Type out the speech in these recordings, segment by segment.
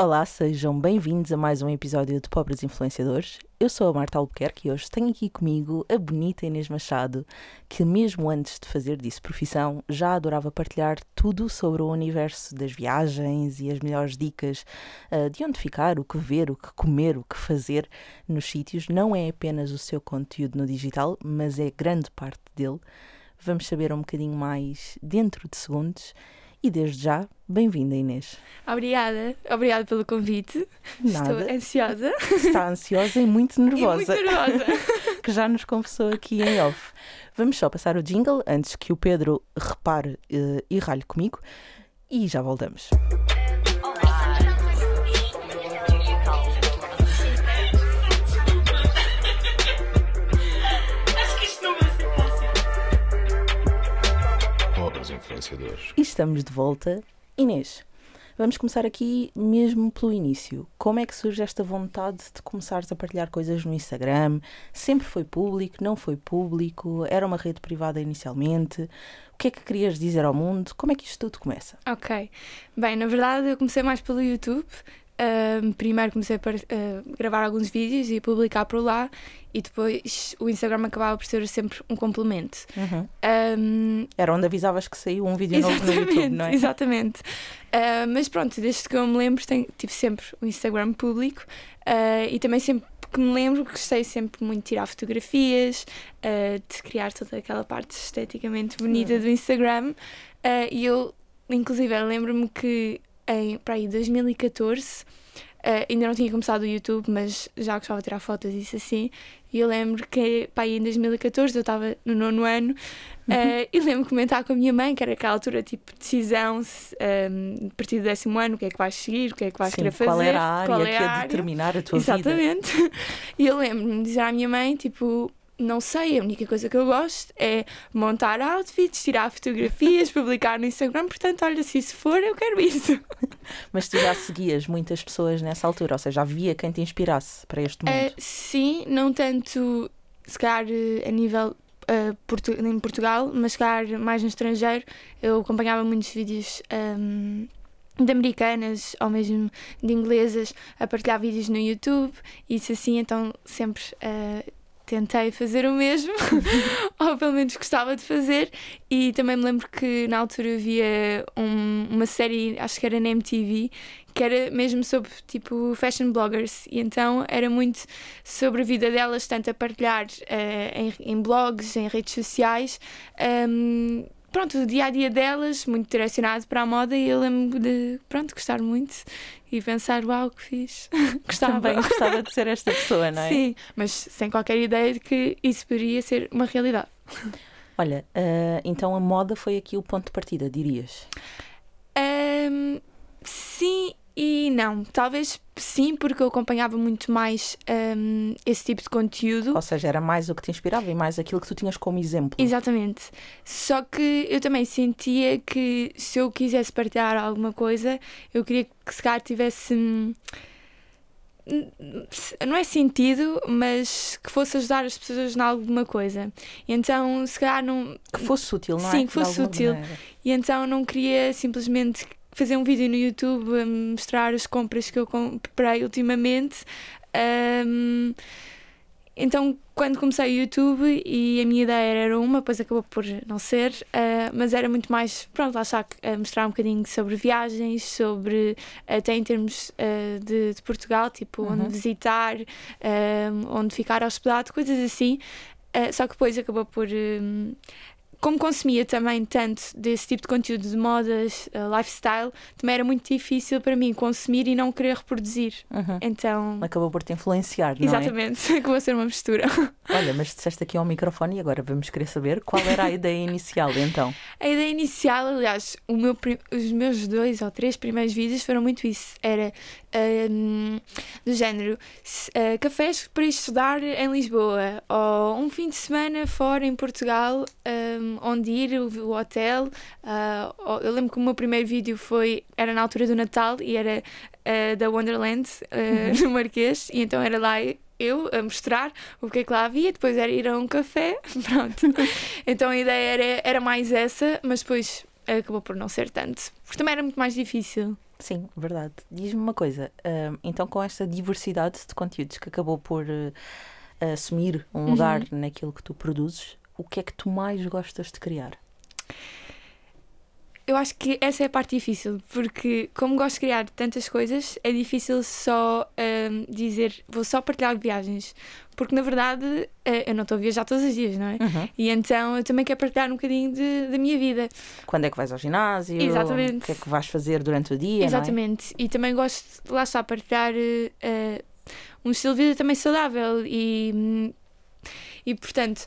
Olá, sejam bem-vindos a mais um episódio de Pobres Influenciadores. Eu sou a Marta Albuquerque e hoje tenho aqui comigo a bonita Inês Machado, que mesmo antes de fazer disso profissão, já adorava partilhar tudo sobre o universo das viagens e as melhores dicas uh, de onde ficar, o que ver, o que comer, o que fazer nos sítios. Não é apenas o seu conteúdo no digital, mas é grande parte dele. Vamos saber um bocadinho mais dentro de segundos. E desde já, bem-vinda Inês. Obrigada, obrigada pelo convite. Nada. Estou ansiosa. Está ansiosa e muito nervosa. E muito nervosa. que já nos confessou aqui em off. Vamos só passar o jingle antes que o Pedro repare uh, e ralhe comigo e já voltamos. Influenciadores. E estamos de volta. Inês, vamos começar aqui mesmo pelo início. Como é que surge esta vontade de começares a partilhar coisas no Instagram? Sempre foi público? Não foi público? Era uma rede privada inicialmente? O que é que querias dizer ao mundo? Como é que isto tudo começa? Ok. Bem, na verdade eu comecei mais pelo YouTube. Um, primeiro comecei a uh, gravar alguns vídeos e publicar por lá e depois o Instagram acabava por ser sempre um complemento. Uhum. Um, Era onde avisavas que saiu um vídeo novo no YouTube, não é? Exatamente. Uh, mas pronto, desde que eu me lembro, tenho, tive sempre o Instagram público uh, e também sempre que me lembro gostei sempre muito de tirar fotografias, de criar toda aquela parte esteticamente bonita uhum. do Instagram e eu, inclusive, lembro-me que em para aí 2014. Uh, ainda não tinha começado o YouTube, mas já gostava de tirar fotos e isso assim. E eu lembro que, pá, em 2014 eu estava no nono ano uh, e lembro de comentar com a minha mãe, que era aquela altura tipo decisão, se, um, ehm, a partir do décimo ano, o que é que vais seguir, o que é que vais Sim, querer fazer. Qual era a área qual é que ia determinar a tua Exatamente. vida. Exatamente. E eu lembro-me de dizer à minha mãe, tipo, não sei, a única coisa que eu gosto é montar outfits, tirar fotografias, publicar no Instagram, portanto, olha, se isso for, eu quero isso. Mas tu já seguias muitas pessoas nessa altura, ou seja, havia quem te inspirasse para este mundo? Uh, sim, não tanto, se calhar, a nível uh, Portu em Portugal, mas se calhar mais no estrangeiro, eu acompanhava muitos vídeos. Um, de americanas ou mesmo de inglesas a partilhar vídeos no YouTube e isso assim, então sempre uh, tentei fazer o mesmo, ou pelo menos gostava de fazer, e também me lembro que na altura havia um, uma série, acho que era na MTV, que era mesmo sobre tipo fashion bloggers, e então era muito sobre a vida delas, tanto a partilhar uh, em, em, blogs, em redes sociais. Um, pronto, o dia a dia delas, muito direcionado para a moda, e eu lembro de, pronto, gostar muito e pensar, uau, que fiz. gostava. Também gostava de ser esta pessoa, não é? Sim, mas sem qualquer ideia de que isso poderia ser uma realidade. Olha, uh, então a moda foi aqui o ponto de partida, dirias? Um, sim e não, talvez sim, porque eu acompanhava muito mais um, esse tipo de conteúdo. Ou seja, era mais o que te inspirava e mais aquilo que tu tinhas como exemplo. Exatamente. Só que eu também sentia que se eu quisesse partilhar alguma coisa, eu queria que se calhar tivesse. Hum, não é sentido, mas que fosse ajudar as pessoas em alguma coisa. Então, se calhar não. Que fosse útil, não é? Sim, que fosse útil. Maneira. E então não queria simplesmente fazer um vídeo no YouTube a mostrar as compras que eu comprei ultimamente. Um, então, quando comecei o YouTube, e a minha ideia era uma, depois acabou por não ser, uh, mas era muito mais, pronto, lá está, uh, mostrar um bocadinho sobre viagens, sobre, até em termos uh, de, de, Portugal, tipo, uhum. onde visitar, onde ficar hospedado, coisas assim. só que depois acabou por como consumia também tanto desse tipo de conteúdo de modas, uh, lifestyle, também era muito difícil para mim consumir e não querer reproduzir. Uhum. Então. Acabou por te influenciar, não Exatamente, é? acabou a ser uma mistura. Olha, mas disseste aqui ao microfone e agora vamos querer saber qual era a ideia inicial então. A ideia inicial, aliás, meu, os meus dois ou três primeiros vídeos foram muito isso. Era um, do género uh, cafés para estudar em Lisboa ou um fim de semana fora em Portugal. Um, onde ir, o, hotel. Uh, eu lembro que o meu primeiro vídeo foi era na altura do Natal e era uh, da Wonderland uh, no Marquês, e então era lá eu a mostrar o que é que lá havia, depois era ir a um café, pronto. então a ideia era, era mais essa, mas depois acabou por não ser tanto, porque também era muito mais difícil. Sim, verdade. Diz-me uma coisa, então com esta diversidade de conteúdos que acabou por uh, assumir um Uhum. lugar naquilo que tu produzes, o que é que tu mais gostas de criar? Eu acho que essa é a parte difícil, porque como gosto de criar tantas coisas, é difícil só ahm, dizer vou só partilhar viagens. Porque na verdade eh, eu não estou a viajar todos os dias, não é? Uhum. E então eu também quero partilhar um bocadinho de- da minha vida. Quando é que vais ao ginásio? Exatamente. O que é que vais fazer durante o dia? é? Exatamente. E também gosto, lá está, partilhar eh, um estilo de vida também saudável e, hum, e portanto,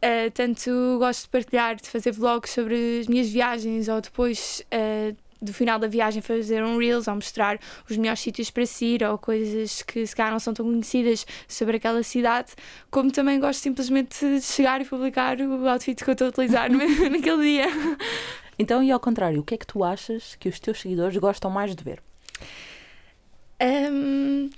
eh, tanto gosto de partilhar, de fazer vlogs sobre as minhas viagens ou depois eh, do final da viagem fazer um Reels ou mostrar os melhores sítios para se ir ou coisas que se calhar não são tão conhecidas sobre aquela cidade, como também gosto simplesmente de chegar e publicar o outfit que eu estou a utilizar naquele dia. Então, e ao contrário, o que é que tu achas que os teus seguidores gostam mais de ver? Hum,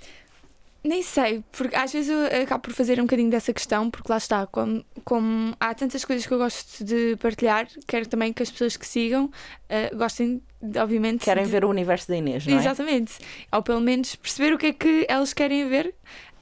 nem sei, porque às vezes eu acabo por fazer um bocadinho dessa questão, porque lá está, como, como há tantas coisas que eu gosto de partilhar, quero também que as pessoas que sigam eh, gostem, de, obviamente. Querem de- ver o universo da Inês, não é? Exatamente. Ou pelo menos perceber o que é que elas querem ver.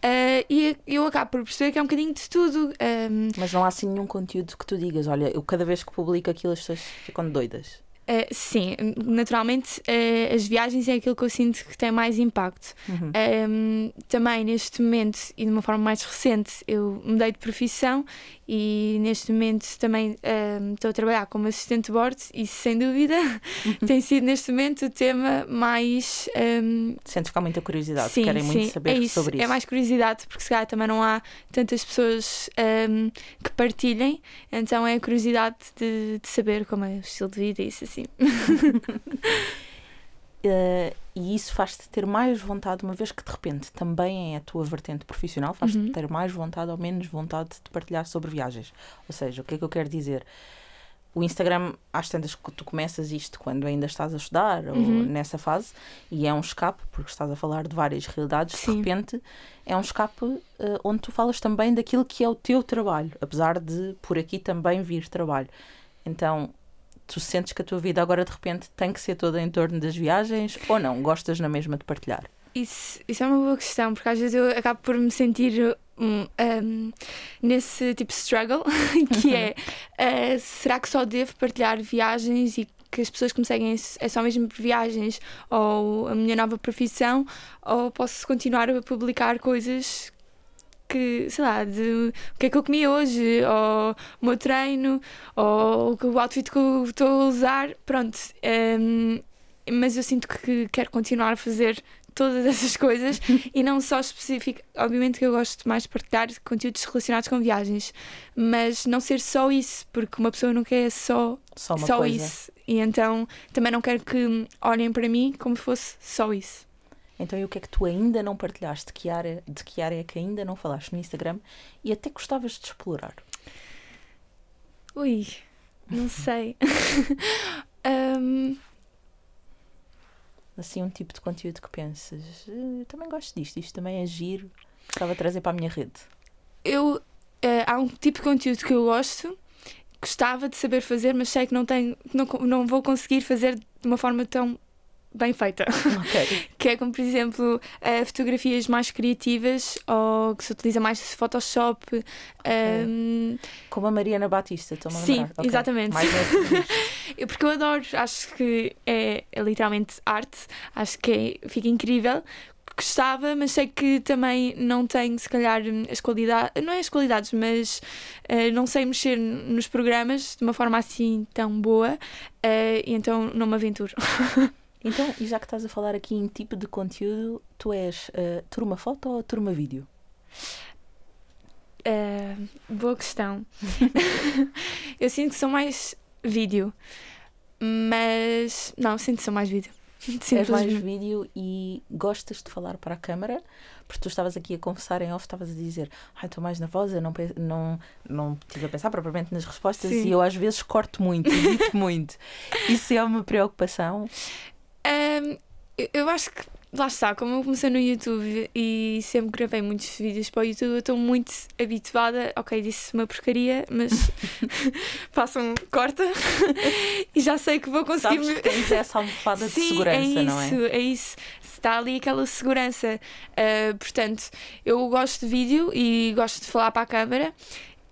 eh, e eu acabo por perceber que é um bocadinho de tudo. Hum, Mas não há assim nenhum conteúdo que tu digas, olha, eu cada vez que publico aquilo as pessoas ficam doidas. Eh, sim, naturalmente eh, as viagens é aquilo que eu sinto que tem mais impacto. Uhum. Um, também neste momento e de uma forma mais recente eu mudei de profissão e neste momento também um, estou a trabalhar como assistente de bordo e sem dúvida tem sido neste momento o tema mais um, Sentes que há muita curiosidade, sim, querem muito sim, saber é isso, sobre isso. é mais curiosidade porque se calhar também não há tantas pessoas um, que partilhem então é a curiosidade de, de saber como é o estilo de vida e isso assim Eh, e isso faz-te ter mais vontade, uma vez que de repente também é a tua vertente profissional, faz-te Uhum. ter mais vontade ou menos vontade de partilhar sobre viagens. Ou seja, o que é que eu quero dizer? O Instagram, às tantas que tu começas isto quando ainda estás a estudar ou Uhum. nessa fase, e é um escape, porque estás a falar de várias realidades, de Sim. repente é um escape eh, onde tu falas também daquilo que é o teu trabalho, apesar de por aqui também vir trabalho. Então, tu sentes que a tua vida agora de repente tem que ser toda em torno das viagens ou não? Gostas na mesma de partilhar? Isso, isso é uma boa questão, porque às vezes eu acabo por me sentir um, um, nesse tipo de struggle, que é uh, será que só devo partilhar viagens e que as pessoas que me seguem é só mesmo por viagens ou a minha nova profissão, ou posso continuar a publicar coisas que, sei lá, de o que é que eu comi hoje, ou o meu treino, ou o outfit que eu estou a usar, pronto. um, mas eu sinto que quero continuar a fazer todas essas coisas e não só específico. Obviamente que eu gosto mais de partilhar conteúdos relacionados com viagens, mas não ser só isso, porque uma pessoa não quer só, Só uma só coisa. isso. E então também não quero que olhem para mim como se fosse só isso. Então, e o que é que tu ainda não partilhaste? De que área, de que área é que ainda não falaste no Instagram e até gostavas de explorar? Ui, não sei. Hum, Assim, um tipo de conteúdo que pensas, "Eh, eu também gosto disto, isto também é giro, gostava de trazer para a minha rede. eu eh, há um tipo de conteúdo que eu gosto, gostava de saber fazer, mas sei que não tenho, não, não vou conseguir fazer de uma forma tão bem feita. Ok. que é como, por exemplo, eh, fotografias mais criativas ou que se utiliza mais Photoshop. ehm, Como a Mariana Batista, estou-me a Sim, lembrar. Ok. exatamente. Mais eu- porque eu adoro, acho que é, é literalmente arte, acho que é- fica incrível. Gostava, mas sei que também não tenho, se calhar, as qualidades, não é as qualidades, mas eh, não sei mexer nos programas de uma forma assim tão boa, eh, e então não me aventuro. Então, e já que estás a falar aqui em tipo de conteúdo, tu és eh, turma foto ou turma vídeo? Eh, boa questão. eu sinto que sou mais vídeo, mas não, sinto que sou mais vídeo. És mais Simplesmente. vídeo e gostas de falar para a câmara? Porque tu estavas aqui a conversar em off, estavas a dizer, ai, estou mais nervosa, não, não, não estive a pensar propriamente nas respostas Sim. e eu às vezes corto muito, edito muito. Isso é uma preocupação? Eu- eu acho que lá está, como eu comecei no YouTube e sempre gravei muitos vídeos para o YouTube, eu estou muito habituada. Ok, disse uma porcaria, mas façam, corta e já sei que vou conseguir. Sabes que tens essa almofada Sim, de segurança, é isso, não é? É isso, está ali aquela segurança. Uh, portanto, eu gosto de vídeo e gosto de falar para a câmara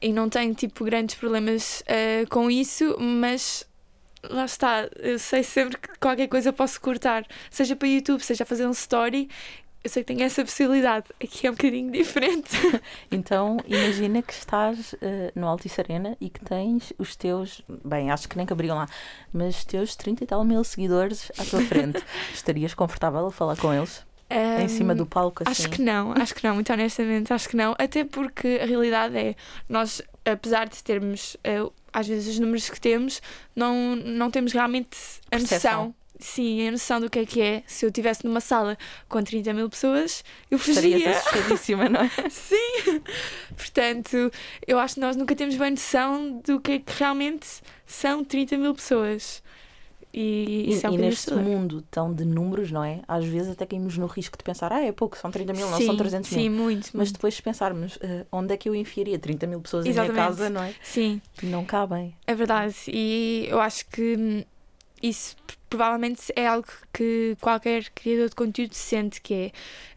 e não tenho tipo grandes problemas uh, com isso, mas lá está, eu sei sempre que qualquer coisa posso cortar, seja para YouTube, seja a fazer um story. Eu sei que tenho essa possibilidade. Aqui é um bocadinho diferente. Então, imagina que estás uh, no Altice Arena e que tens os teus, bem, acho que nem caberiam lá, mas teus 30 e tal mil seguidores à tua frente. Estarias confortável a falar com eles? Um, em cima do palco assim? Acho que não, acho que não, muito honestamente, acho que não. Até porque a realidade é, nós, apesar de termos uh, às vezes os números que temos, não, não temos realmente a Percepção. noção. Sim, a noção do que é que é. Se eu estivesse numa sala com 30 mil pessoas, eu fugia. assustadíssima, não é? Sim! Portanto, eu acho que nós nunca temos bem noção do que é que realmente são 30 mil pessoas. E, E, isso é e neste mundo tão de números, não é? Às vezes até caímos no risco de pensar, ah, é pouco, são 30 mil, não sim, são 300 Sim, mil. muito. Mas muito. depois se pensarmos, eh, onde é que eu enfiaria 30 mil pessoas em minha Exatamente. casa, não é? Sim. Não cabem. É verdade, e eu acho que hum, isso provavelmente é algo que qualquer criador de conteúdo sente que é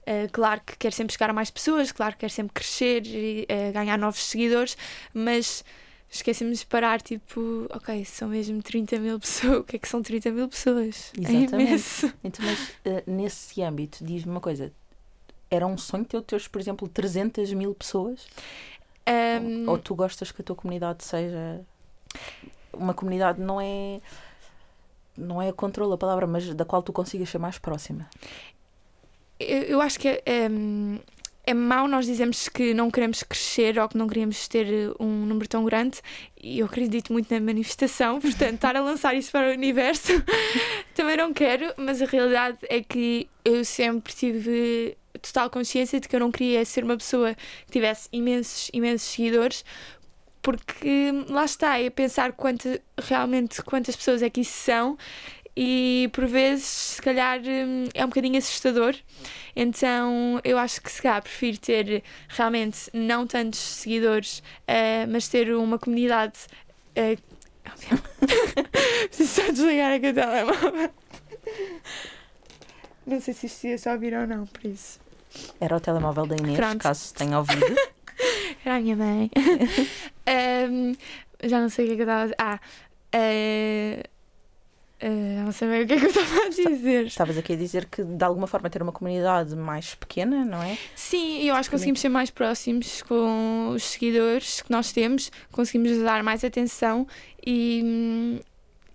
eh, claro que quer sempre chegar a mais pessoas, claro que quer sempre crescer e eh, ganhar novos seguidores, mas esquecemos de parar, tipo, ok, são mesmo 30 mil pessoas, o que é que são 30 mil pessoas? É Exatamente. imenso. Então, mas eh, nesse âmbito, diz-me uma coisa. Era um sonho teu teres, por exemplo, 300 mil pessoas? Hum, Ou tu gostas que a tua comunidade seja uma comunidade não é não é controle a palavra, mas da qual tu consigas ser mais próxima. eu, eu acho que é, hum, é mau nós dizermos que não queremos crescer ou que não queremos ter eh, um número tão grande e eu acredito muito na manifestação, portanto, estar a lançar isso para o universo também não quero, mas a realidade é que eu sempre tive total consciência de que eu não queria ser uma pessoa que tivesse imensos, imensos seguidores. Porque lá está, é pensar quanta, realmente quantas pessoas é que isso são e por vezes, se calhar, hum, é um bocadinho assustador. Então, eu acho que se calhar prefiro ter realmente não tantos seguidores, eh, mas ter uma comunidade. eh, Preciso só desligar aqui o telemóvel. Não sei se isto ia só ouvir ou não, por isso. Era o telemóvel da Inês, Pronto. caso tenha ouvido. Era a minha mãe. Ahm, já não sei o que é que eu estava a dizer. Ah, eh, já não sei bem o que é que eu estava a dizer. Estavas aqui a dizer que de alguma forma ter uma comunidade mais pequena, não é? Sim, eu acho que conseguimos ser mais próximos com os seguidores que nós temos, conseguimos dar mais atenção e,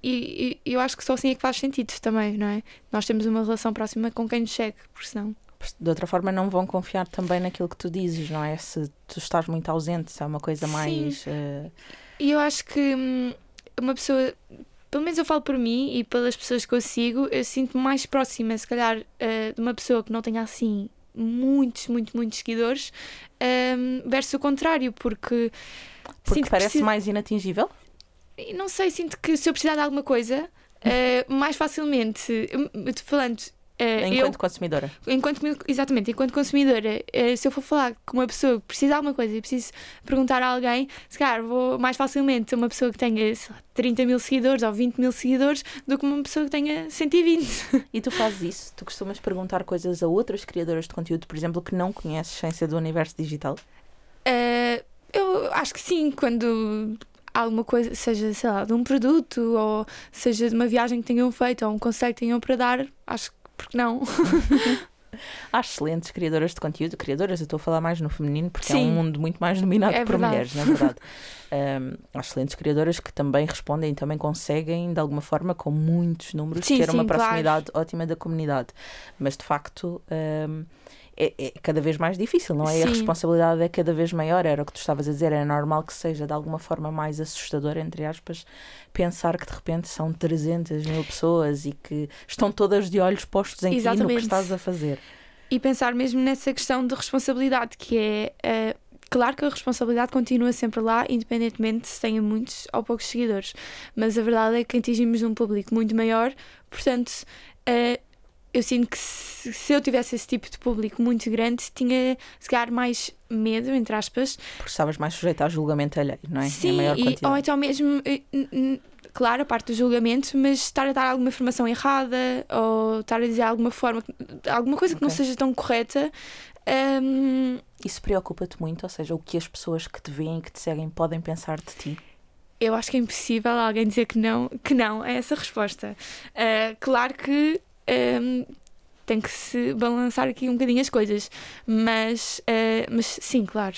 e, e eu acho que só assim é que faz sentido também, não é? Nós temos uma relação próxima com quem nos segue, porque senão. De outra forma, não vão confiar também naquilo que tu dizes, não é? Se tu estás muito ausente, se é uma coisa Sim. mais. eh, E eu acho que hum, uma pessoa, pelo menos eu falo por mim e pelas pessoas que eu sigo, eu sinto-me mais próxima, se calhar, eh, de uma pessoa que não tenha assim muitos, muitos, muitos seguidores, hum, versus o contrário, porque. porque sinto que parece preciso- mais inatingível. Não sei, sinto que se eu precisar de alguma coisa, eh, mais facilmente, falando, enquanto eu, consumidora. enquanto, exatamente, enquanto consumidora, eh, se eu for falar com uma pessoa que precisa de alguma coisa e preciso perguntar a alguém, se calhar vou mais facilmente a uma pessoa que tenha sei lá, 30 mil seguidores ou 20 mil seguidores do que uma pessoa que tenha 120. E tu fazes isso? Tu costumas perguntar coisas a outras criadoras de conteúdo, por exemplo, que não conheces sem ser do universo digital? Eh, eu acho que sim, quando há alguma coisa, seja, sei lá, de um produto ou seja de uma viagem que tenham feito ou um conselho que tenham para dar, acho que porque não. Há excelentes criadoras de conteúdo, criadoras, eu estou a falar mais no feminino porque é Sim. um mundo muito mais dominado É por verdade. mulheres, na verdade. Um, há excelentes criadoras que também respondem e também conseguem, de alguma forma, com muitos números, Sim, ter uma sim, claro. proximidade ótima da comunidade. Mas de facto. um, é, é cada vez mais difícil, não é? E a Sim. responsabilidade é cada vez maior. Era o que tu estavas a dizer, é normal que seja de alguma forma mais assustador, entre aspas, pensar que de repente são 300 mil pessoas e que estão todas de olhos postos em ti no que Exatamente. estás a fazer. E pensar mesmo nessa questão de responsabilidade, que é. eh, Claro que a responsabilidade continua sempre lá, independentemente se tenha muitos ou poucos seguidores. Mas a verdade é que atingimos um público muito maior, portanto, eh, eu sinto que se, se, eu tivesse esse tipo de público muito grande, tinha se calhar mais medo, entre aspas. Porque estavas mais sujeita a julgamento alheio, não é? Sim, e, ou então mesmo, eh, claro, a parte do julgamento, mas estar a dar alguma informação errada ou estar a dizer alguma forma, alguma coisa okay. que não seja tão correta. Um... Isso preocupa-te muito? Ou seja, o que as pessoas que te veem que te seguem podem pensar de ti? Eu acho que é impossível alguém dizer que não, que não é essa resposta. Uh, claro que um, tem que se balançar aqui um bocadinho as coisas. Mas, uh, mas sim, claro.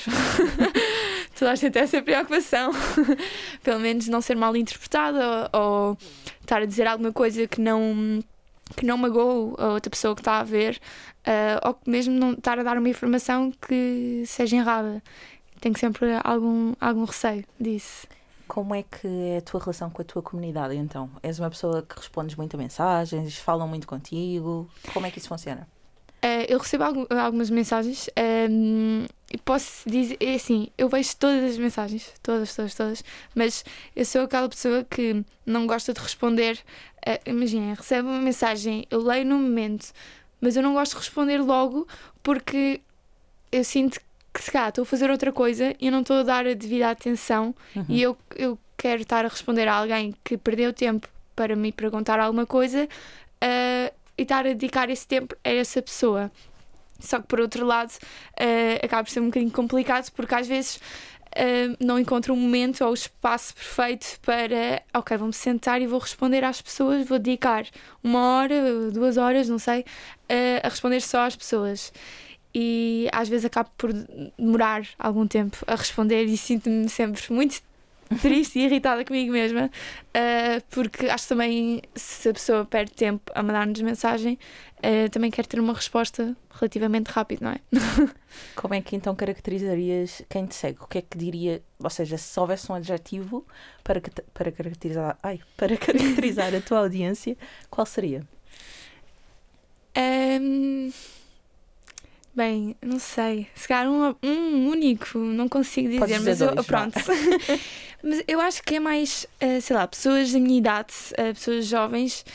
Toda a gente essa preocupação. Pelo menos não ser mal interpretada ou, ou, estar a dizer alguma coisa que não, que não magoou a outra pessoa que está a ver. Uh, ou mesmo não estar a dar uma informação que seja errada. Tenho sempre algum, algum receio disso. Como é que é a tua relação com a tua comunidade então? És uma pessoa que respondes muito a mensagens, falam muito contigo? Como é que isso funciona? Uh, eu recebo algumas mensagens um, e posso dizer, é assim, eu vejo todas as mensagens, todas, todas, todas, mas eu sou aquela pessoa que não gosta de responder. Uh, Imaginem, recebe uma mensagem, eu leio no momento, mas eu não gosto de responder logo porque eu sinto que se calhar estou a fazer outra coisa e eu não estou a dar a devida atenção uhum. e eu, eu quero estar a responder a alguém que perdeu tempo para me perguntar alguma coisa uh, e estar a dedicar esse tempo a essa pessoa. Só que por outro lado uh, acaba por ser um bocadinho complicado porque às vezes uh, não encontro um momento ou o espaço perfeito para ok, vou-me sentar e vou responder às pessoas, vou dedicar uma hora, duas horas, não sei, a responder só às pessoas e às vezes acabo por demorar algum tempo a responder e sinto-me sempre muito triste e irritada comigo mesma, uh, porque acho que também se a pessoa perde tempo a mandar-nos mensagem, uh, também quer ter uma resposta relativamente rápida, não é? Como é que então caracterizarias quem te segue? O que é que diria, ou seja, se houvesse um adjetivo para, para caracterizar, ai, para caracterizar a tua audiência, qual seria? Um Bem, não sei. Se calhar um, um único, não consigo dizer, mas dizer eu, pronto. mas eu acho que é mais, uh, sei lá, pessoas da minha idade, uh, pessoas jovens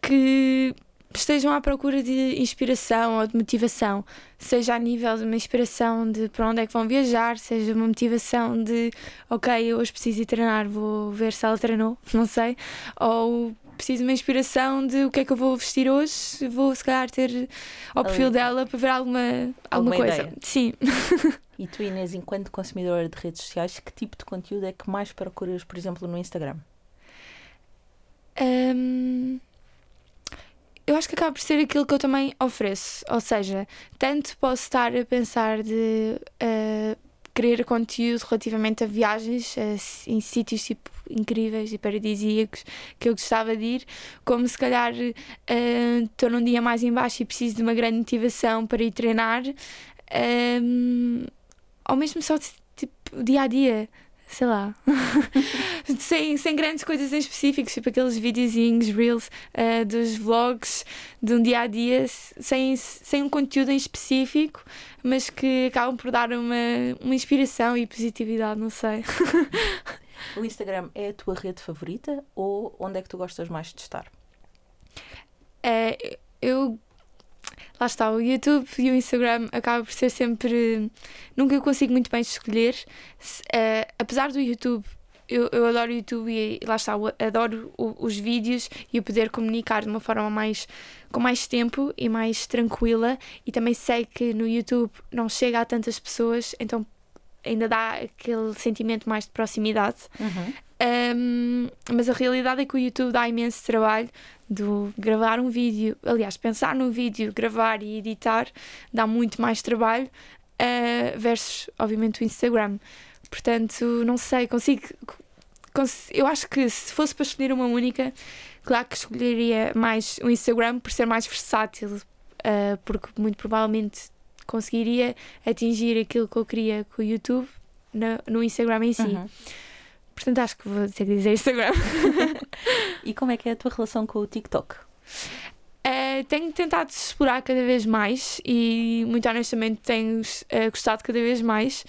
que estejam à procura de inspiração ou de motivação, seja a nível de uma inspiração de para onde é que vão viajar, seja uma motivação de ok, hoje preciso ir treinar, vou ver se ela treinou, não sei, ou preciso de uma inspiração de o que é que eu vou vestir hoje, vou se calhar ter ao perfil dela para ver alguma, alguma, coisa. Ideia. Sim. E tu, Inês, enquanto consumidora de redes sociais, que tipo de conteúdo é que mais procuras, por exemplo, no Instagram? Um, eu acho que acaba por ser aquilo que eu também ofereço. Ou seja, tanto posso estar a pensar de uh, querer conteúdo relativamente a viagens uh, em sítios tipo incríveis e paradisíacos que eu gostava de ir, como se calhar estou uh, num dia mais embaixo e preciso de uma grande motivação para ir treinar, um, ou mesmo só tipo dia a dia sei lá, sem, sem grandes coisas em específico, tipo aqueles videozinhos, reels uh, dos vlogs de um dia a dia, sem, sem um conteúdo em específico, mas que acabam por dar uma, uma inspiração e positividade, não sei. O Instagram é a tua rede favorita ou onde é que tu gostas mais de estar? É, eu. Lá está, o YouTube e o Instagram acabam por ser sempre. Nunca eu consigo muito bem escolher. Uh, apesar do YouTube eu, eu adoro o YouTube e lá está, adoro os vídeos e o poder comunicar de uma forma mais com mais tempo e mais tranquila e também sei que no YouTube não chega a tantas pessoas, então ainda dá aquele sentimento mais de proximidade. Uhum. Um, mas a realidade é que o YouTube dá imenso trabalho do gravar um vídeo, aliás, pensar no vídeo, gravar e editar dá muito mais trabalho uh, versus, obviamente, o Instagram. Portanto, não sei, consigo. Cons eu acho que se fosse para escolher uma única, claro que escolheria mais o Instagram por ser mais versátil, uh, porque muito provavelmente conseguiria atingir aquilo que eu queria com o YouTube no, no Instagram em si. Uhum. Portanto, acho que vou ter que dizer Instagram. e como é que é a tua relação com o TikTok? Uh, tenho tentado explorar cada vez mais e, muito honestamente, tenho uh, gostado cada vez mais.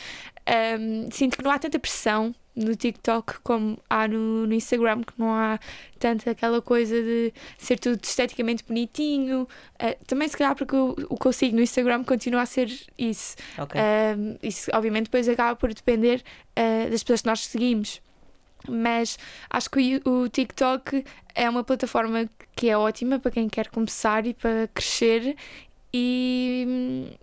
Um, sinto que não há tanta pressão no TikTok como há no, no Instagram, que não há tanto aquela coisa de ser tudo esteticamente bonitinho. Uh, também, se calhar, porque o, o que eu sigo no Instagram continua a ser isso. Ok. Um, isso, obviamente, depois acaba por depender uh, das pessoas que nós seguimos. Mas acho que o, TikTok é uma plataforma que é ótima para quem quer começar e para crescer e,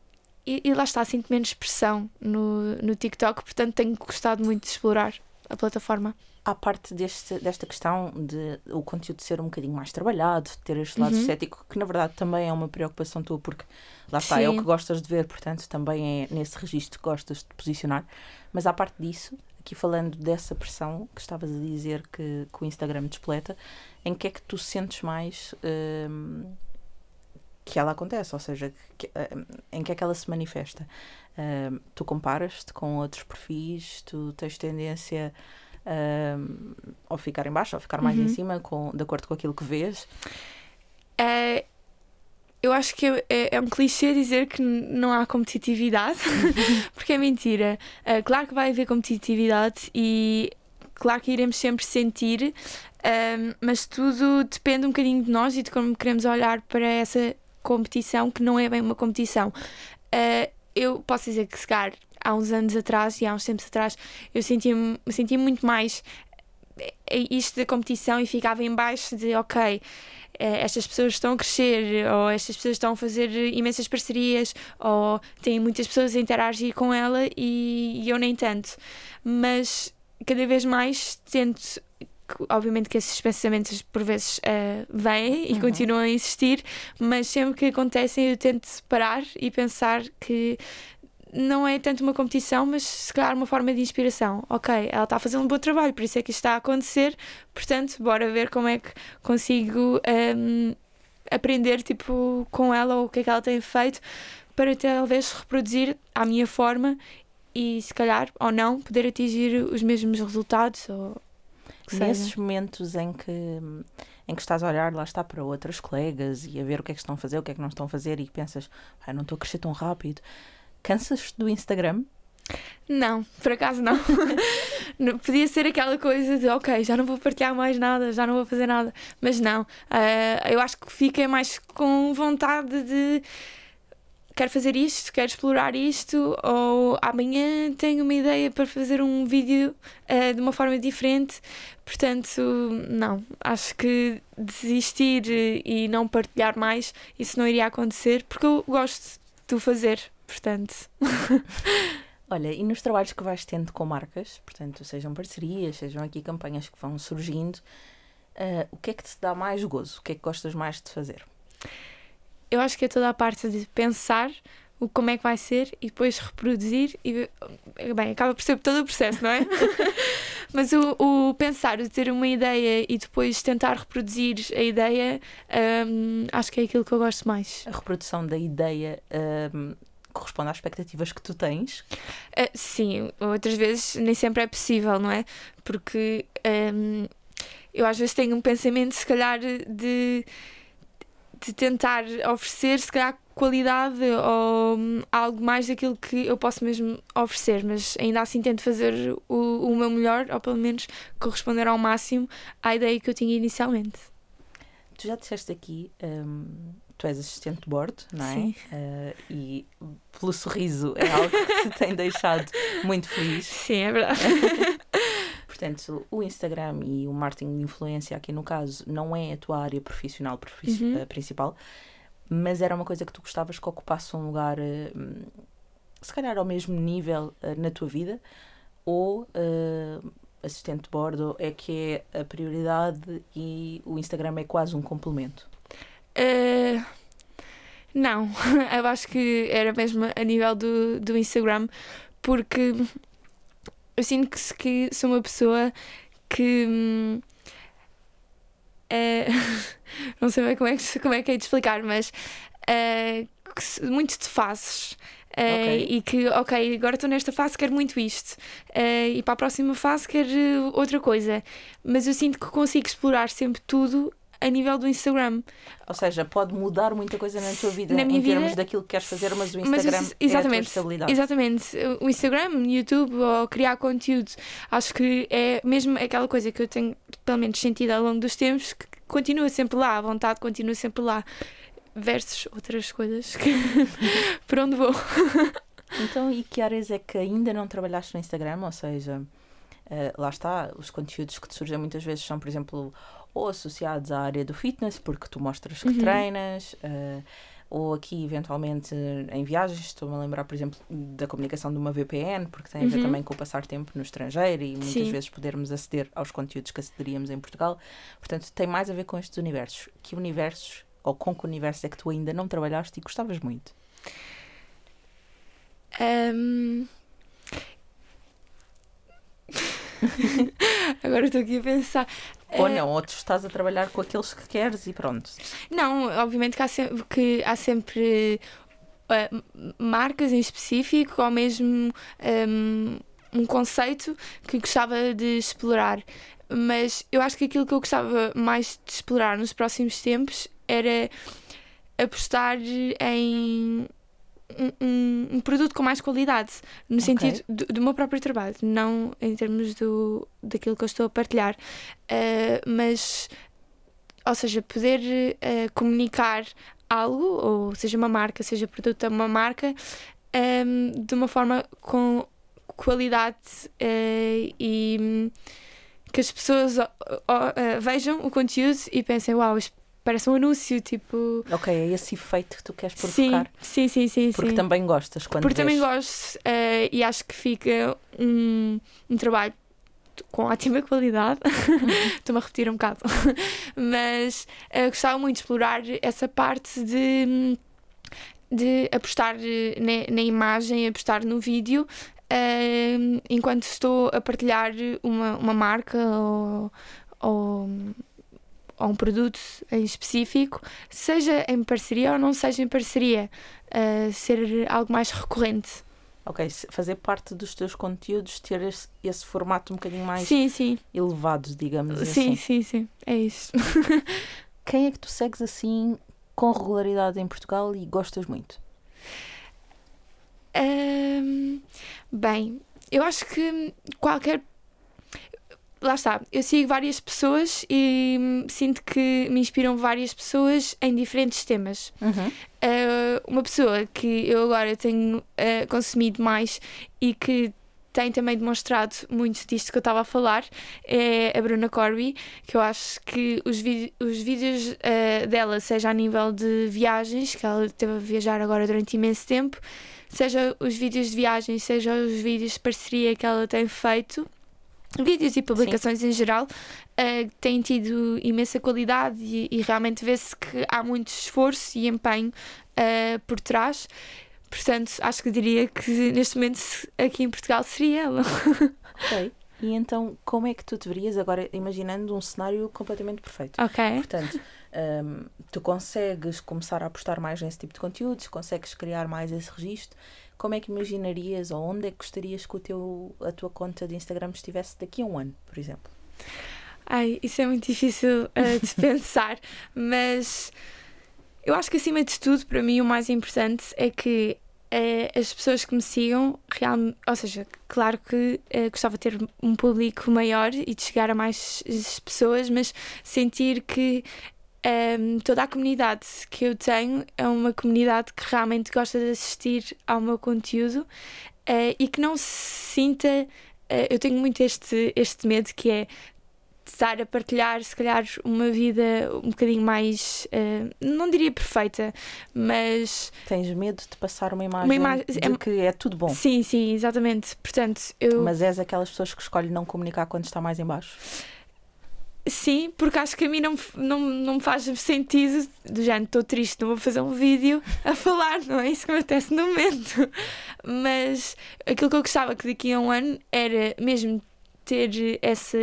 e, e lá está, sinto menos pressão no, no TikTok, portanto tenho gostado muito de explorar a plataforma. Há parte deste, desta questão de o conteúdo ser um bocadinho mais trabalhado, ter este lado Uhum. estético, que na verdade também é uma preocupação tua, porque lá está, é o Sim. que gostas de ver, portanto também é nesse registro que gostas de posicionar. Mas à parte disso, aqui falando dessa pressão que estavas a dizer que, que o Instagram despleta, em que é que tu sentes mais hum, que ela acontece? Ou seja, que- hum, em que é que ela se manifesta? Hum, tu comparas-te com outros perfis, tu tens tendência ao ficar em baixo, ou ficar mais em Uhum. cima, com, de acordo com aquilo que vês. É, eu acho que é, é um clichê dizer que não há competitividade, porque é mentira. É, claro que vai haver competitividade e claro que iremos sempre sentir, ehm, mas tudo depende um bocadinho de nós e de como queremos olhar para essa competição, que não é bem uma competição. Eh, eu posso dizer que, se calhar, há uns anos atrás e há uns tempos atrás, eu sentia-me sentia muito mais eh, isto da competição e ficava em baixo de, ok, estas pessoas estão a crescer, ou estas pessoas estão a fazer imensas parcerias, ou têm muitas pessoas a interagir com ela e, e eu nem tanto. Mas cada vez mais tento. Obviamente que esses pensamentos por vezes eh, vêm e Uhum. continuam a existir, mas sempre que acontecem eu tento parar e pensar que não é tanto uma competição, mas se calhar uma forma de inspiração. Ok, ela está a fazer um bom trabalho, por isso é que isto está a acontecer, portanto, bora ver como é que consigo hum, aprender tipo, com ela ou o que é que ela tem feito para talvez reproduzir à minha forma e se calhar ou não poder atingir os mesmos resultados ou. Nesses momentos em que, em que estás a olhar, lá está, para outras colegas e a ver o que é que estão a fazer, o que é que não estão a fazer e pensas, "Ai, não estou a crescer tão rápido. Cansas-te do Instagram? Não, por acaso não. Podia ser aquela coisa de ok, já não vou partilhar mais nada, já não vou fazer nada. Mas não. Ah, eu acho que fiquei mais com vontade de quero fazer isto, quero explorar isto, ou amanhã tenho uma ideia para fazer um vídeo ah, de uma forma diferente. Portanto, não. Acho que desistir e não partilhar mais, isso não iria acontecer, porque eu gosto de o fazer. Portanto. Olha, e nos trabalhos que vais tendo com marcas, portanto, sejam parcerias, sejam aqui campanhas que vão surgindo, ah, o que é que te dá mais gozo? O que é que gostas mais de fazer? eu acho que é toda a parte de pensar o como é que vai ser e depois reproduzir e bem, acaba por ser todo o processo, não é? Mas o, o pensar, o ter uma ideia e depois tentar reproduzir a ideia, hum, acho que é aquilo que eu gosto mais. A reprodução da ideia ahm, corresponde às expectativas que tu tens? Ah, sim, outras vezes nem sempre é possível, não é? Porque hum, eu às vezes tenho um pensamento, se calhar, de, de tentar oferecer, se calhar, qualidade ou hum, algo mais daquilo que eu posso mesmo oferecer, mas ainda assim tento fazer o, o meu melhor, ou pelo menos corresponder ao máximo à ideia que eu tinha inicialmente. Tu já disseste aqui, ahm, tu és assistente de bordo, não é? Sim. Ah, e pelo sorriso é algo que te tem deixado muito feliz. Sim, é verdade. Portanto, o Instagram e o marketing de influência, aqui no caso, não é a tua área profissional profi- Uhum. eh, principal, mas era uma coisa que tu gostavas que ocupasse um lugar, eh, se calhar ao mesmo nível na tua vida, ou eh, assistente de bordo é que é a prioridade e o Instagram é quase um complemento. Uh, não, eu acho que era mesmo a nível do, do Instagram, porque eu sinto que, que sou uma pessoa que. hum, é- não sei bem como é que, como é que é de explicar, mas é, se- muito de fases. É, Ok. E que, ok, agora estou nesta fase, quero muito isto, É, e para a próxima fase quero eh, outra coisa. Mas eu sinto que consigo explorar sempre tudo a nível do Instagram. Ou seja, pode mudar muita coisa na tua vida Na minha em termos vida, daquilo que queres fazer, mas o Mas Instagram isso- é a tua exatamente, estabilidade. Exatamente. O Instagram, YouTube ou criar conteúdo. Acho que é mesmo aquela coisa que eu tenho, pelo menos, sentido ao longo dos tempos, que continua sempre lá, a vontade continua sempre lá. Versus outras coisas que por onde vou. Então, e que áreas é que ainda não trabalhaste no Instagram? Ou seja, eh, lá está, os conteúdos que te surgem muitas vezes são, por exemplo, ou associados à área do fitness, porque tu mostras que Uhum. treinas, eh, ou aqui, eventualmente, em viagens. Estou-me a lembrar, por exemplo, da comunicação de uma VPN, porque tem a ver Uhum. também com o passar tempo no estrangeiro e muitas Sim. vezes podermos aceder aos conteúdos que acederíamos em Portugal. Portanto, tem mais a ver com estes universos. Que universos, ou com que universo é que tu ainda não trabalhaste e gostavas muito? Ahm. Agora estou aqui a pensar. Ou Eh, não, ou tu estás a trabalhar com aqueles que queres e pronto. Não, obviamente que há sempre, que há sempre m- marcas em específico ou mesmo ehm, um conceito que gostava de explorar. Mas eu acho que aquilo que eu gostava mais de explorar nos próximos tempos era apostar em um, um- um produto com mais qualidade, no Ok. sentido do, do meu próprio trabalho, não em termos do, daquilo que eu estou a partilhar. Eh, mas ou seja, poder eh, comunicar algo, ou seja uma marca, seja produto de uma marca, ehm, de uma forma com qualidade eh, e que as pessoas vejam o conteúdo e pensem, uau, parece um anúncio, tipo. Ok, é esse efeito que tu queres Sim, provocar. sim, sim, sim. Porque sim. também gostas quando Porque também vês. gosto eh, e acho que fica um, um trabalho com ótima qualidade. Estou-me a repetir um bocado. Mas eh, gostava muito de explorar essa parte de, de apostar na, na imagem, apostar no vídeo. eh, enquanto estou a partilhar uma, uma marca ou, ou, ou um produto em específico, seja em parceria ou não seja em parceria, eh, ser algo mais recorrente. Ok, fazer parte dos teus conteúdos, ter esse, esse formato um bocadinho mais Sim, sim, elevado, digamos sim, assim. sim, sim, é isso. Quem é que tu segues assim com regularidade em Portugal e gostas muito? Ahm, bem, eu acho que qualquer. Lá está, eu sigo várias pessoas e hum, sinto que me inspiram várias pessoas em diferentes temas. Uh, uma pessoa que eu agora tenho uh, consumido mais e que tem também demonstrado muito disto que eu estava a falar é a Bruna Corby, que eu acho que os, os vídeos uh, dela, seja a nível de viagens, que ela teve a viajar agora durante imenso tempo, seja os vídeos de viagens, seja os vídeos de parceria que ela tem feito, vídeos e publicações em geral, uh, têm tido imensa qualidade e, e realmente vê-se que há muito esforço e empenho uh, por trás. Portanto, acho que diria que neste momento aqui em Portugal seria ela. Ok. E então, como é que tu te verias agora, imaginando um cenário completamente perfeito? Ok. Portanto, hum, tu consegues começar a apostar mais nesse tipo de conteúdos, consegues criar mais esse registro. Como é que imaginarias ou onde é que gostarias que o teu, a tua conta de Instagram estivesse daqui a um ano, por exemplo? Ai, isso é muito difícil uh, de pensar, mas eu acho que acima de tudo, para mim, o mais importante é que uh, as pessoas que me sigam, real, ou seja, claro que uh, gostava de ter um público maior e de chegar a mais pessoas, mas sentir que um, toda a comunidade que eu tenho é uma comunidade que realmente gosta de assistir ao meu conteúdo uh, e que não se sinta. uh, eu tenho muito este, este medo que é estar a partilhar, se calhar, uma vida um bocadinho mais, uh, não diria perfeita, mas Tens medo de passar uma imagem, imagem- de é- que é tudo bom, sim, sim, exatamente. Portanto, eu mas és aquelas pessoas que escolhem não comunicar quando está mais em baixo? Sim, porque acho que a mim não, não, não me faz sentido do género, estou triste, não vou fazer um vídeo a falar, não é isso que me acontece no momento. Mas aquilo que eu gostava que daqui a um ano era mesmo ter essa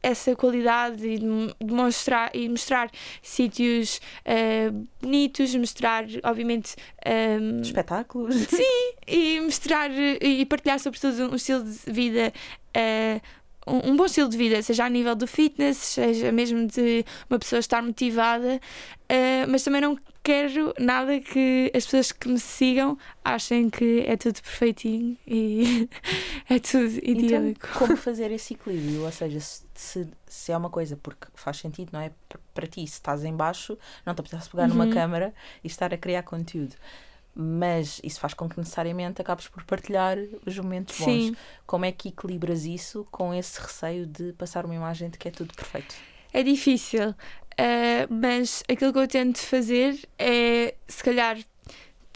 essa qualidade e de de mostrar e mostrar sítios eh, bonitos, mostrar obviamente ehm, Espetáculos? e mostrar e partilhar sobretudo um estilo de vida eh, um, um bom estilo de vida, seja a nível do fitness, seja mesmo de uma pessoa estar motivada, uh, mas também não quero nada que as pessoas que me sigam achem que é tudo perfeitinho e é tudo idílico. Então, como fazer esse equilíbrio? Ou seja, se, se é uma coisa, porque faz sentido, não é? Para ti, se estás em baixo, não te apetece pegar uhum. numa câmara e estar a criar conteúdo mas isso faz com que necessariamente acabes por partilhar os momentos bons. Sim. Como é que equilibras isso com esse receio de passar uma imagem de que é tudo perfeito? É difícil, uh, mas aquilo que eu tento fazer é, se calhar,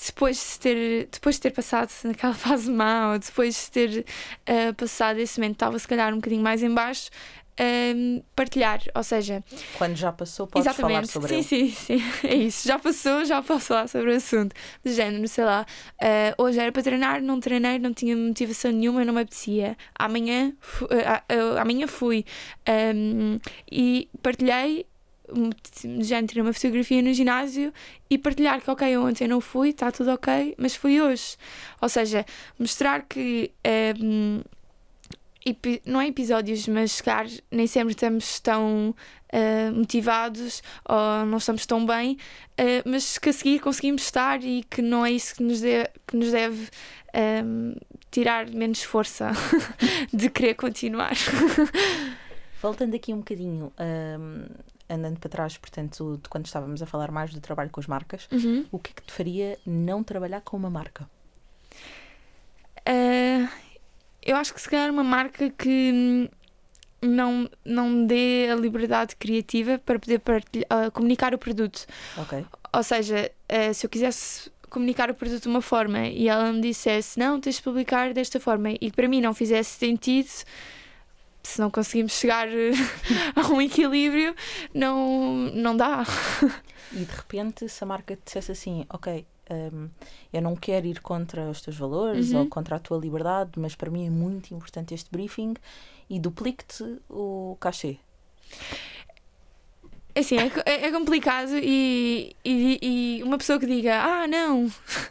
depois de ter, depois de ter passado naquela fase má ou depois de ter uh, passado esse momento, estava se calhar um bocadinho mais em baixo, um, partilhar, ou seja... Quando já passou, podes exatamente, falar sobre sim, ele. Sim, sim, sim, é isso. Já passou, já posso falar sobre o assunto. De género, sei lá, uh, hoje era para treinar, não treinei, não tinha motivação nenhuma, não me apetecia. Amanhã, uh, uh, amanhã fui um, e partilhei já tirei uma fotografia no ginásio e partilhar que, ok, ontem não fui, está tudo ok, mas fui hoje. Ou seja, mostrar que um, não é episódios, mas se calhar nem sempre estamos tão uh, motivados ou não estamos tão bem, uh, mas que a seguir conseguimos estar e que não é isso que nos, de, que nos deve um, ah, tirar menos força de querer continuar. Voltando aqui um bocadinho, um, andando para trás, portanto, de quando estávamos a falar mais do trabalho com as marcas, uhum. o que é que te faria não trabalhar com uma marca? Uh, eu acho que se calhar uma marca que não, não dê a liberdade criativa para poder uh, comunicar o produto. Ok. Ou seja, uh, se eu quisesse comunicar o produto de uma forma e ela me dissesse não, tens de publicar desta forma e para mim não fizesse sentido, se não conseguimos chegar a um equilíbrio, não, não dá. E de repente, se a marca te dissesse assim, ok, um, eu não quero ir contra os teus valores uhum. ou contra a tua liberdade, mas para mim é muito importante este briefing e duplique-te o cachê. É assim, é, é, é complicado e, e, e, uma pessoa que diga ah não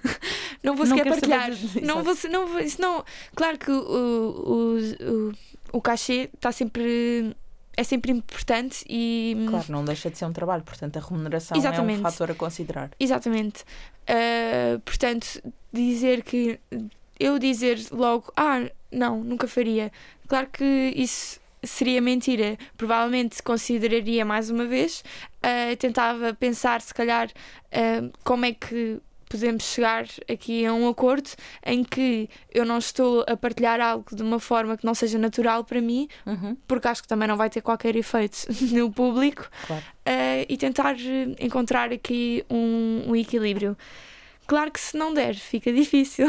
não vou sequer partilhar não vou, não vou, isso não claro que o, o, o, o cachê está sempre é sempre importante e. Claro, não deixa de ser um trabalho, portanto a remuneração Exatamente. é um fator a considerar. Exatamente. Uh, portanto, dizer que. Eu dizer logo, ah, não, nunca faria. Claro que isso seria mentira. Provavelmente consideraria mais uma vez. Uh, tentava pensar, se calhar, uh, como é que podemos chegar aqui a um acordo em que eu não estou a partilhar algo de uma forma que não seja natural para mim, uhum. porque acho que também não vai ter qualquer efeito no público, claro. uh, e tentar encontrar aqui um, um equilíbrio. Claro que se não der, fica difícil.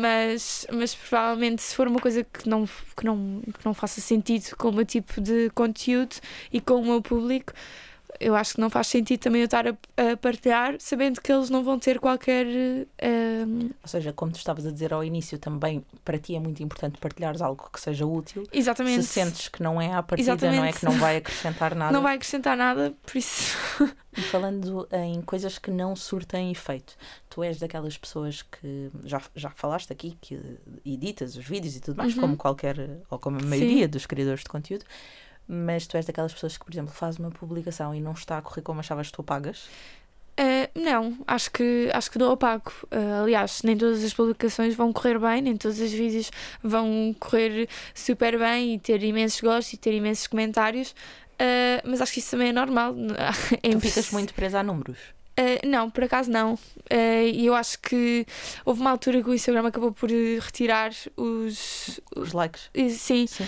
mas, mas provavelmente se for uma coisa que não, que, não, que não faça sentido com o meu tipo de conteúdo e com o meu público, eu acho que não faz sentido também eu estar a, a partilhar sabendo que eles não vão ter qualquer. Um... Ehm, Ou seja, como tu estavas a dizer ao início, também para ti é muito importante partilhares algo que seja útil. Exatamente. Se sentes que não é à partida, Exatamente. não é que não vai acrescentar nada. Não vai acrescentar nada, por isso. E falando em coisas que não surtem efeito, tu és daquelas pessoas que já, já falaste aqui, que editas os vídeos e tudo mais, uhum. como qualquer, ou como a maioria Sim. dos criadores de conteúdo mas tu és daquelas pessoas que, por exemplo, faz uma publicação e não está a correr como achavas que tu pagas? Uh, não, acho que, acho que dou pago. Uh, aliás, nem todas as publicações vão correr bem, nem todos os vídeos vão correr super bem e ter imensos gostos e ter imensos comentários. Uh, mas acho que isso também é normal. É tu ficas muito presa a números. Uh, não, por acaso não. Uh, e eu acho que houve uma altura que o Instagram acabou por retirar os, os likes. Uh, sim. sim.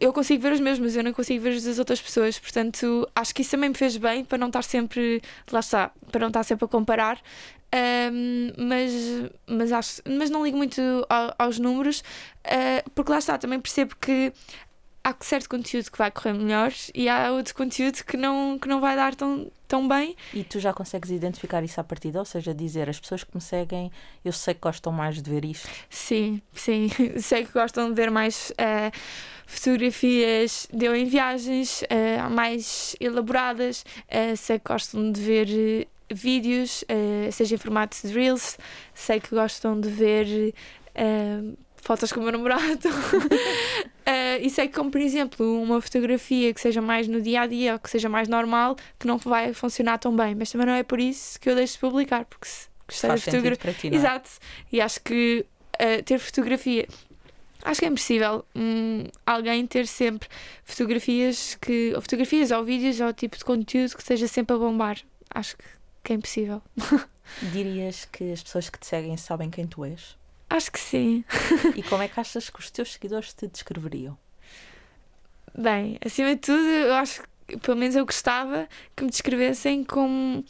eu consigo ver os meus, mas eu não consigo ver os das outras pessoas. Portanto, acho que isso também me fez bem para não estar sempre. Lá está, para não estar sempre a comparar. mas, mas, acho, mas não ligo muito ao, aos números, porque lá está, também percebo que há certo conteúdo que vai correr melhor e há outro conteúdo que não, que não vai dar tão, tão bem. E tu já consegues identificar isso à partida? Ou seja, dizer as pessoas que me seguem, eu sei que gostam mais de ver isto? Sim, sim. sei que gostam de ver mais uh, fotografias de eu em viagens uh, mais elaboradas, uh, sei que gostam de ver vídeos, seja em formato de Reels, sei que gostam de ver fotos com o meu namorado. Uh, e sei que, como por exemplo, uma fotografia que seja mais no dia a dia, ou que seja mais normal, que não vai funcionar tão bem. Mas também não é por isso que eu deixo de publicar, porque se gostei da fotografia. É? Exato. E acho que uh, ter fotografia. Acho que é impossível um, alguém ter sempre fotografias que. Ou fotografias ou vídeos ou tipo de conteúdo que esteja sempre a bombar. Acho que, que é impossível. Dirias que as pessoas que te seguem sabem quem tu és? Acho que sim. e como é que achas que os teus seguidores te descreveriam? Bem, acima de tudo, eu acho que, pelo menos eu gostava que me descrevessem como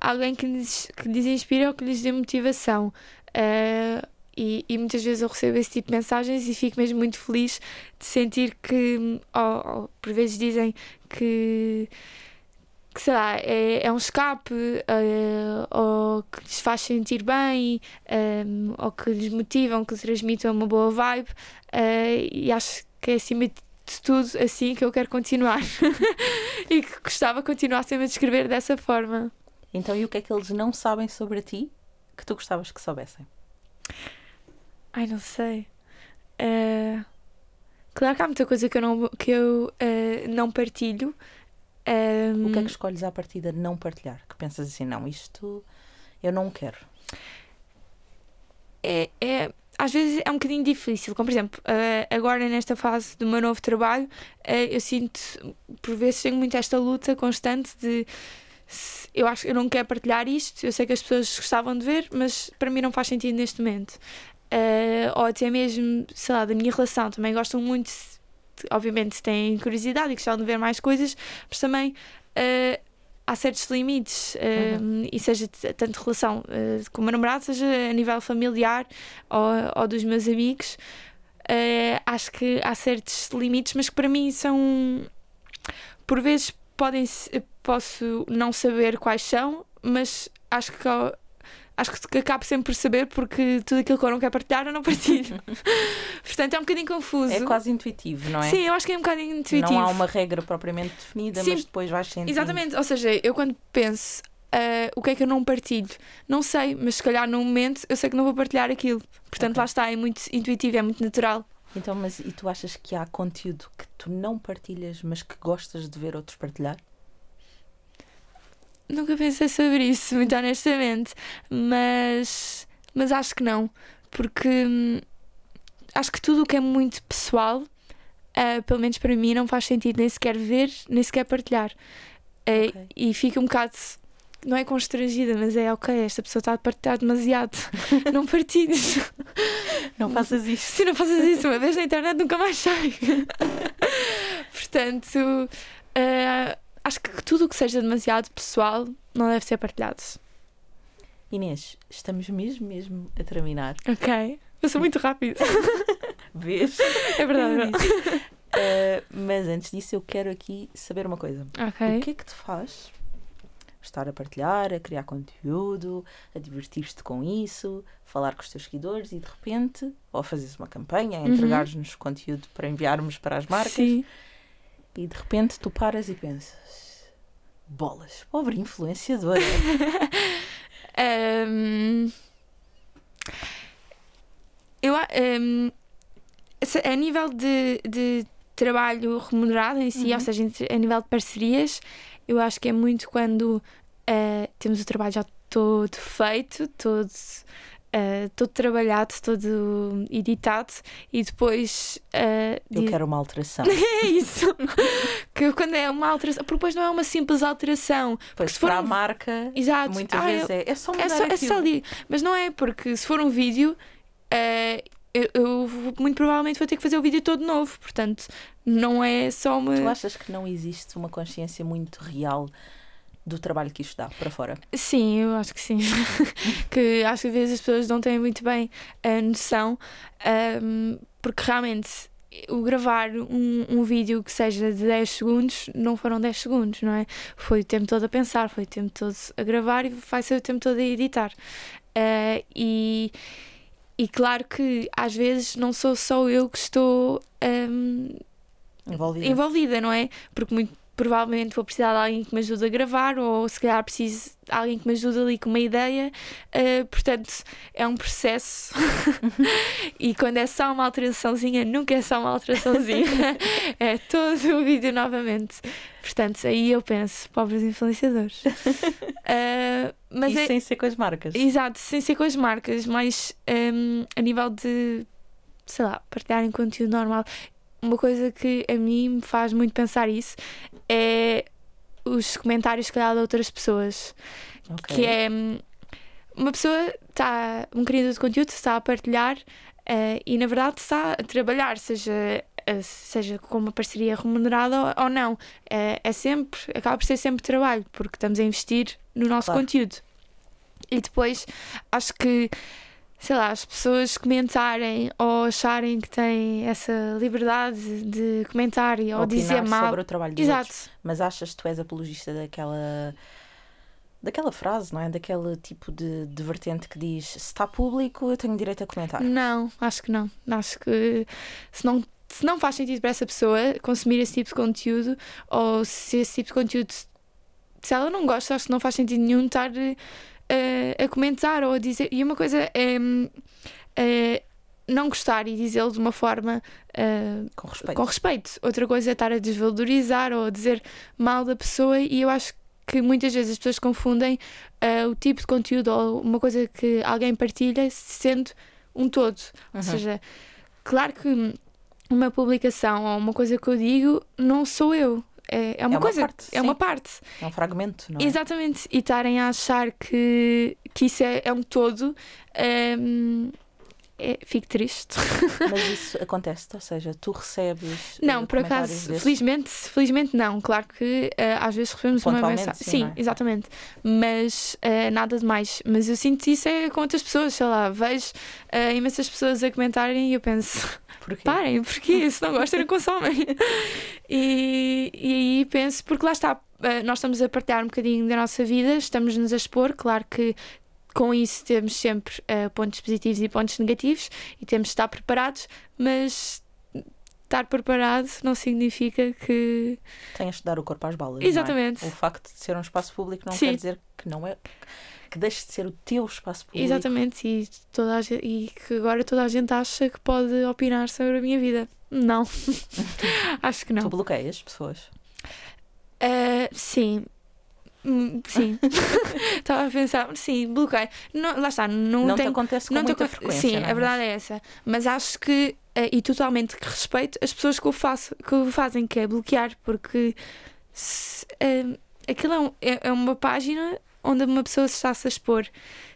alguém que lhes, que lhes inspira ou que lhes dê motivação. Uh, e, e, muitas vezes eu recebo esse tipo de mensagens e fico mesmo muito feliz de sentir que, ou, ou por vezes dizem que que sei lá, é, é um escape uh, ou que lhes faz sentir bem um, ehm, ou que lhes motivam, que transmitam uma boa vibe uh, e acho que é acima de tudo assim que eu quero continuar e que gostava de continuar sempre a descrever dessa forma. Então, e o que é que eles não sabem sobre ti que tu gostavas que soubessem? Ai, não sei. Uh, claro que há muita coisa que eu não, que eu, não partilho, um... O que é que escolhes à partida não partilhar? Que pensas assim, não, isto eu não quero. É, é, às vezes é um bocadinho difícil. Como por exemplo, uh, agora nesta fase do meu novo trabalho, uh, eu sinto, por vezes, tenho muito esta luta constante de eu acho que eu não quero partilhar isto, eu sei que as pessoas gostavam de ver, mas para mim não faz sentido neste momento. Uh, ou até mesmo, sei lá, da minha relação, também gostam muito obviamente têm curiosidade e gostavam de ver mais coisas, mas também uh, há certos limites, uh, uhum. e seja tanto relação uh, com o meu namorado, seja a nível familiar ou, ou dos meus amigos. Uh, acho que há certos limites, mas que para mim são. Por vezes podem posso não saber quais são, mas acho que acho que acabo sempre por saber porque tudo aquilo que eu não quero partilhar eu não partilho. Portanto, é um bocadinho confuso. É quase intuitivo, não é? Sim, eu acho que é um bocadinho intuitivo. Não há uma regra propriamente definida, Sim, mas depois vais sentindo. Exatamente, ou seja, eu quando penso uh, o que é que eu não partilho, não sei, mas se calhar no momento eu sei que não vou partilhar aquilo. Portanto, okay. lá está, é muito intuitivo, é muito natural. Então, mas e tu achas que há conteúdo que tu não partilhas, mas que gostas de ver outros partilhar? Nunca pensei sobre isso, muito honestamente. Mas, mas acho que não. Porque hum, acho que tudo o que é muito pessoal, uh, pelo menos para mim, não faz sentido nem sequer ver, nem sequer partilhar. Uh, okay. E fica um bocado. Não é constrangida, mas é ok, esta pessoa está a partilhar demasiado. não partilhes. Não faças isso. Se não faças isso, uma vez na internet nunca mais sai. Portanto. Uh, acho que tudo o que seja demasiado pessoal não deve ser partilhado. Inês, estamos mesmo, mesmo a terminar. Ok. Passou muito rápido. Vês? É verdade. uh, mas antes disso, eu quero aqui saber uma coisa. Ok. O que é que te faz estar a partilhar, a criar conteúdo, a divertir-te com isso, falar com os teus seguidores e de repente, ou fazeres uma campanha, uhum. entregares-nos conteúdo para enviarmos para as marcas. Sim e de repente tu paras e pensas: bolas, pobre influenciadora. um, eu, um, a nível de, de trabalho remunerado em si, uhum. ou seja, a nível de parcerias, eu acho que é muito quando uh, temos o trabalho já todo feito, todo uh, todo trabalhado, todo editado e depois. Uh, Eu quero uma alteração. é isso! que quando é uma alteração. Porque depois não é uma simples alteração. Pois se for para um... a marca, Exato. muitas ah, vezes é, é só mudar é só, é só ali. Mas não é, porque se for um vídeo. Uh, eu, eu, muito provavelmente vou ter que fazer o vídeo todo novo, portanto, não é só uma. Tu achas que não existe uma consciência muito real do trabalho que isto dá para fora. Sim, eu acho que sim. que acho que às vezes as pessoas não têm muito bem a noção, um, porque realmente o gravar um, um vídeo que seja de 10 segundos não foram 10 segundos, não é? Foi o tempo todo a pensar, foi o tempo todo a gravar e vai ser o tempo todo a editar. Uh, e, e claro que às vezes não sou só eu que estou um, envolvida. envolvida, não é? Porque muito provavelmente vou precisar de alguém que me ajude a gravar, ou se calhar preciso de alguém que me ajude ali com uma ideia. Uh, portanto, é um processo. e quando é só uma alteraçãozinha, nunca é só uma alteraçãozinha, é todo o vídeo novamente. Portanto, aí eu penso, pobres influenciadores. Uh, mas e é... sem ser com as marcas. Exato, sem ser com as marcas, mas um, a nível de, sei lá, partilharem conteúdo normal. Uma coisa que a mim me faz muito pensar isso é os comentários que dá de outras pessoas. Okay. Que é uma pessoa está, um criador de conteúdo está a partilhar uh, e na verdade está a trabalhar, seja seja com uma parceria remunerada ou não. É, é, sempre, acaba por ser sempre trabalho, porque estamos a investir no nosso claro. conteúdo. E depois acho que, sei lá, as pessoas comentarem ou acharem que têm essa liberdade de comentar ou, ou dizer mal sobre o trabalho dos Exato. Outros. Mas achas que tu és apologista daquela daquela frase, não é? Daquele tipo de, de vertente que diz se está público, eu tenho direito a comentar. Não, acho que não. Acho que se não se não faz sentido para essa pessoa consumir esse tipo de conteúdo, ou se esse tipo de conteúdo, se ela não gosta, acho que não faz sentido nenhum estar uh, a comentar ou a dizer. E uma coisa é, é não gostar e dizê-lo de uma forma uh, com, respeito. com respeito. Outra coisa é estar a desvalorizar ou a dizer mal da pessoa, e eu acho que muitas vezes as pessoas confundem uh, o tipo de conteúdo ou uma coisa que alguém partilha sendo um todo. Uhum. Ou seja, claro que uma publicação ou uma coisa que eu digo não sou eu. É, é uma, é uma coisa, parte, é sim. uma parte. É um fragmento, não é? Exatamente. E estarem a achar que, que isso é, é um todo. Um, é, fico triste. Mas isso acontece, ou seja, tu recebes. Não, por acaso, desses? felizmente, felizmente não. Claro que uh, às vezes recebemos uma mensagem. Sim, sim é? exatamente. Mas uh, nada de mais. Mas eu sinto isso é com outras pessoas, sei lá, vejo uh, imensas pessoas a comentarem e eu penso. Porquê? Parem, porque se não gostam, não consomem. e, e aí penso, porque lá está, nós estamos a partilhar um bocadinho da nossa vida, estamos-nos a expor, claro que com isso temos sempre uh, pontos positivos e pontos negativos e temos de estar preparados, mas estar preparado não significa que. Tenhas de dar o corpo às balas. É? Exatamente. É? O facto de ser um espaço público não Sim. quer dizer que não é. Que deixe de ser o teu espaço público. Exatamente, e, toda a e que agora toda a gente acha que pode opinar sobre a minha vida. Não. Acho que não. Tu bloqueias pessoas? Uh, sim, sim. Estava a pensar, sim, bloqueio. Não, lá está, não, não tem, te acontece com não muita frequência. Sim, não? a verdade é essa. Mas acho que, eh, e totalmente que respeito as pessoas que o, faço, que o fazem, que é bloquear, porque se, uh, aquilo é, um, é, é, uma página onde uma pessoa se está -se a expor.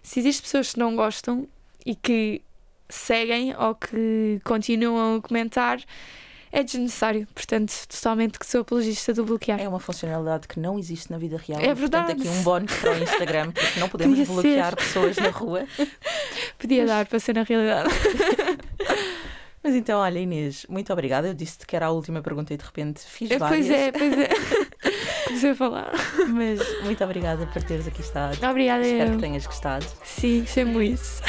Se existem pessoas que não gostam e que seguem ou que continuam a comentar é desnecessário. Portanto, totalmente que sou apologista do bloquear. É uma funcionalidade que não existe na vida real. É verdade. Portanto, aqui um bónus para o Instagram, porque não podemos Podia bloquear ser. pessoas na rua. Podia dar para ser na realidade. Mas então, olha, Inês, muito obrigada. Eu disse-te que era a última pergunta e de repente fiz é, várias. Pois é, pois é. Comecei a falar. Mas muito obrigada por teres aqui estado. Obrigada, Espero eu. que tenhas gostado. Sim, chamo isso.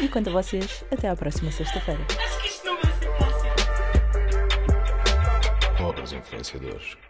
e quanto a vocês, até à próxima sexta-feira. Pobres influenciadores.